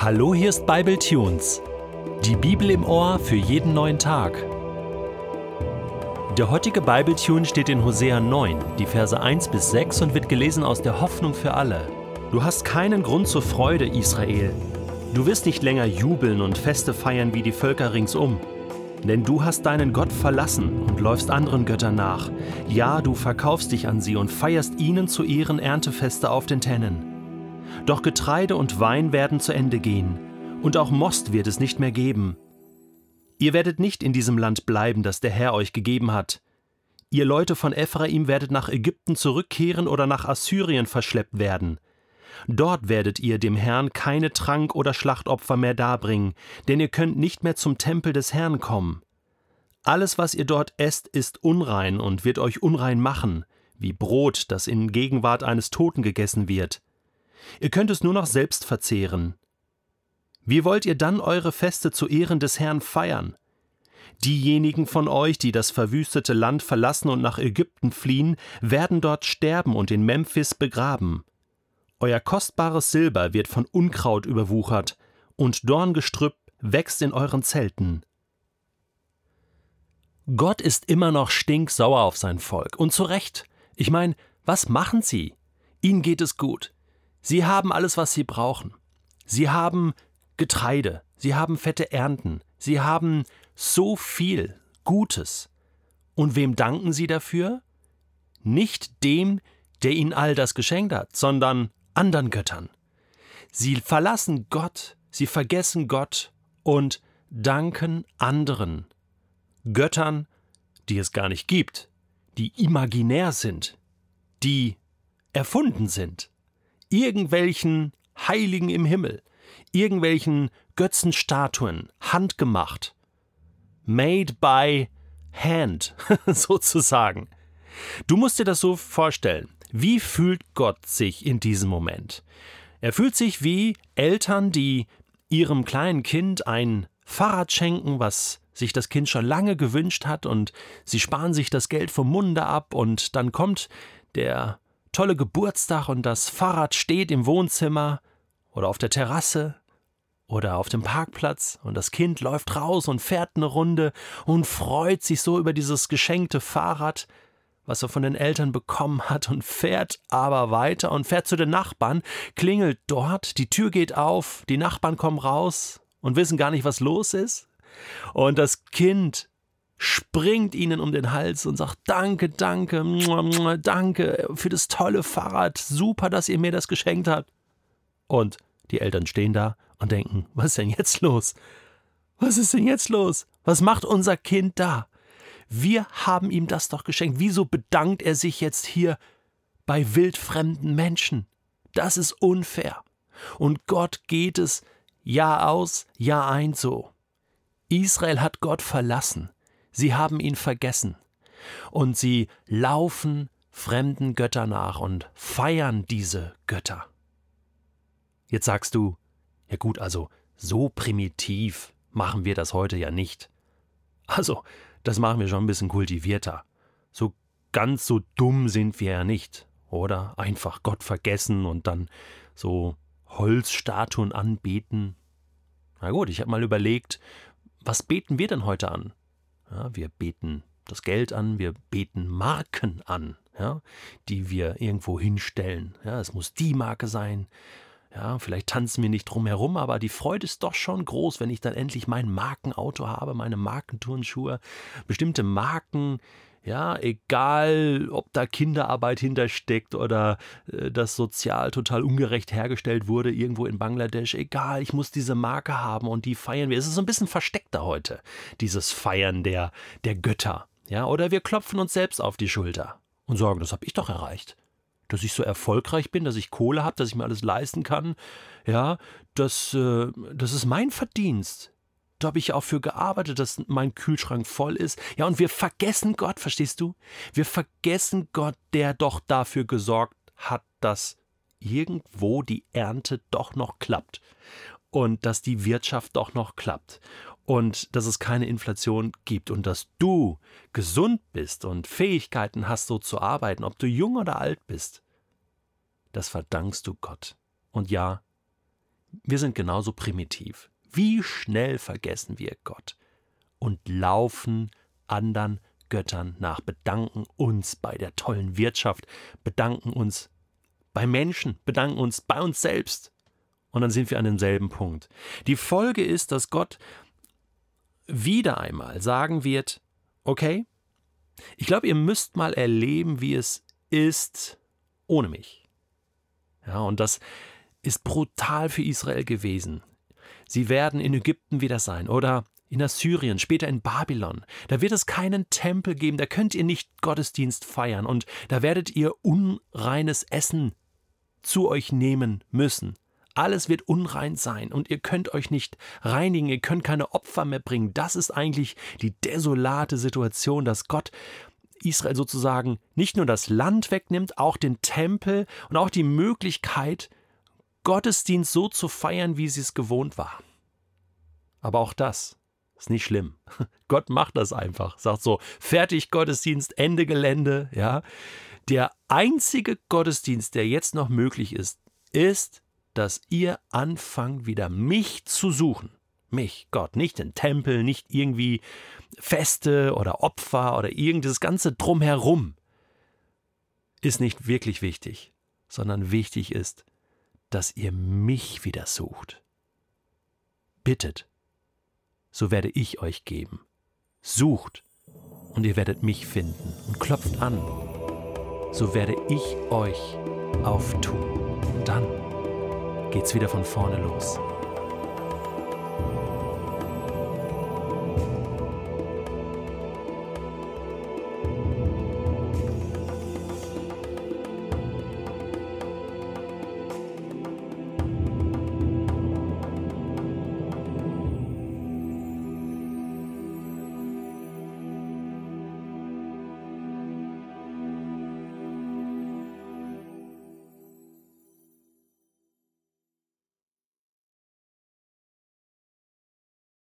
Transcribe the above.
Hallo, hier ist Bible Tunes. Die Bibel im Ohr für jeden neuen Tag. Der heutige Bible Tune steht in Hosea 9, die Verse 1 bis 6 und wird gelesen aus der Hoffnung für alle. Du hast keinen Grund zur Freude, Israel. Du wirst nicht länger jubeln und Feste feiern wie die Völker ringsum. Denn du hast deinen Gott verlassen und läufst anderen Göttern nach. Ja, du verkaufst dich an sie und feierst ihnen zu Ehren Erntefeste auf den Tennen. Doch Getreide und Wein werden zu Ende gehen, und auch Most wird es nicht mehr geben. Ihr werdet nicht in diesem Land bleiben, das der Herr euch gegeben hat. Ihr Leute von Ephraim werdet nach Ägypten zurückkehren oder nach Assyrien verschleppt werden. Dort werdet ihr dem Herrn keine Trank- oder Schlachtopfer mehr darbringen, denn ihr könnt nicht mehr zum Tempel des Herrn kommen. Alles, was ihr dort esst, ist unrein und wird euch unrein machen, wie Brot, das in Gegenwart eines Toten gegessen wird. Ihr könnt es nur noch selbst verzehren. Wie wollt ihr dann eure Feste zu Ehren des Herrn feiern? Diejenigen von euch, die das verwüstete Land verlassen und nach Ägypten fliehen, werden dort sterben und in Memphis begraben. Euer kostbares Silber wird von Unkraut überwuchert, und Dorngestrüpp wächst in euren Zelten. Gott ist immer noch stinksauer auf sein Volk, und zu Recht. Ich meine, was machen sie? Ihnen geht es gut. Sie haben alles, was sie brauchen. Sie haben Getreide, sie haben fette Ernten, sie haben so viel Gutes. Und wem danken sie dafür? Nicht dem, der ihnen all das geschenkt hat, sondern anderen Göttern. Sie verlassen Gott, sie vergessen Gott und danken anderen. Göttern, die es gar nicht gibt, die imaginär sind, die erfunden sind irgendwelchen Heiligen im Himmel, irgendwelchen Götzenstatuen, handgemacht, made by hand, sozusagen. Du musst dir das so vorstellen. Wie fühlt Gott sich in diesem Moment? Er fühlt sich wie Eltern, die ihrem kleinen Kind ein Fahrrad schenken, was sich das Kind schon lange gewünscht hat, und sie sparen sich das Geld vom Munde ab, und dann kommt der tolle Geburtstag und das Fahrrad steht im Wohnzimmer oder auf der Terrasse oder auf dem Parkplatz und das Kind läuft raus und fährt eine Runde und freut sich so über dieses geschenkte Fahrrad, was er von den Eltern bekommen hat und fährt aber weiter und fährt zu den Nachbarn, klingelt dort, die Tür geht auf, die Nachbarn kommen raus und wissen gar nicht, was los ist. Und das Kind springt ihnen um den Hals und sagt Danke, danke, danke für das tolle Fahrrad, super, dass ihr mir das geschenkt habt. Und die Eltern stehen da und denken, was ist denn jetzt los? Was ist denn jetzt los? Was macht unser Kind da? Wir haben ihm das doch geschenkt. Wieso bedankt er sich jetzt hier bei wildfremden Menschen? Das ist unfair. Und Gott geht es Jahr aus, Jahr ein so. Israel hat Gott verlassen. Sie haben ihn vergessen. Und sie laufen fremden Götter nach und feiern diese Götter. Jetzt sagst du, ja gut, also so primitiv machen wir das heute ja nicht. Also, das machen wir schon ein bisschen kultivierter. So ganz so dumm sind wir ja nicht, oder? Einfach Gott vergessen und dann so Holzstatuen anbeten. Na gut, ich habe mal überlegt, was beten wir denn heute an? Ja, wir beten das Geld an, wir beten Marken an, ja, die wir irgendwo hinstellen. Ja, es muss die Marke sein. Ja, vielleicht tanzen wir nicht drum herum, aber die Freude ist doch schon groß, wenn ich dann endlich mein Markenauto habe, meine Markenturnschuhe, bestimmte Marken, ja, egal, ob da Kinderarbeit hintersteckt oder äh, das sozial total ungerecht hergestellt wurde irgendwo in Bangladesch, egal, ich muss diese Marke haben und die feiern wir. Es ist so ein bisschen versteckter heute, dieses Feiern der, der Götter. Ja, oder wir klopfen uns selbst auf die Schulter und sagen, das habe ich doch erreicht. Dass ich so erfolgreich bin, dass ich Kohle habe, dass ich mir alles leisten kann. Ja, das, äh, das ist mein Verdienst. Da habe ich auch für gearbeitet, dass mein Kühlschrank voll ist. Ja, und wir vergessen Gott, verstehst du? Wir vergessen Gott, der doch dafür gesorgt hat, dass irgendwo die Ernte doch noch klappt und dass die Wirtschaft doch noch klappt und dass es keine Inflation gibt und dass du gesund bist und Fähigkeiten hast, so zu arbeiten, ob du jung oder alt bist. Das verdankst du Gott. Und ja, wir sind genauso primitiv. Wie schnell vergessen wir Gott und laufen anderen Göttern nach, bedanken uns bei der tollen Wirtschaft, bedanken uns bei Menschen, bedanken uns bei uns selbst. Und dann sind wir an demselben Punkt. Die Folge ist, dass Gott wieder einmal sagen wird, okay, ich glaube, ihr müsst mal erleben, wie es ist ohne mich. Ja, und das ist brutal für Israel gewesen. Sie werden in Ägypten wieder sein oder in Assyrien, später in Babylon. Da wird es keinen Tempel geben, da könnt ihr nicht Gottesdienst feiern und da werdet ihr unreines Essen zu euch nehmen müssen. Alles wird unrein sein und ihr könnt euch nicht reinigen, ihr könnt keine Opfer mehr bringen. Das ist eigentlich die desolate Situation, dass Gott Israel sozusagen nicht nur das Land wegnimmt, auch den Tempel und auch die Möglichkeit, Gottesdienst so zu feiern, wie sie es gewohnt war. Aber auch das ist nicht schlimm. Gott macht das einfach. Sagt so, fertig Gottesdienst, Ende Gelände, ja. Der einzige Gottesdienst, der jetzt noch möglich ist, ist, dass ihr anfangt, wieder mich zu suchen. Mich, Gott, nicht den Tempel, nicht irgendwie Feste oder Opfer oder irgendes ganze Drumherum. Ist nicht wirklich wichtig, sondern wichtig ist, dass ihr mich wieder sucht. Bittet, so werde ich euch geben. Sucht, und ihr werdet mich finden und klopft an, so werde ich euch auftun. Und dann geht's wieder von vorne los.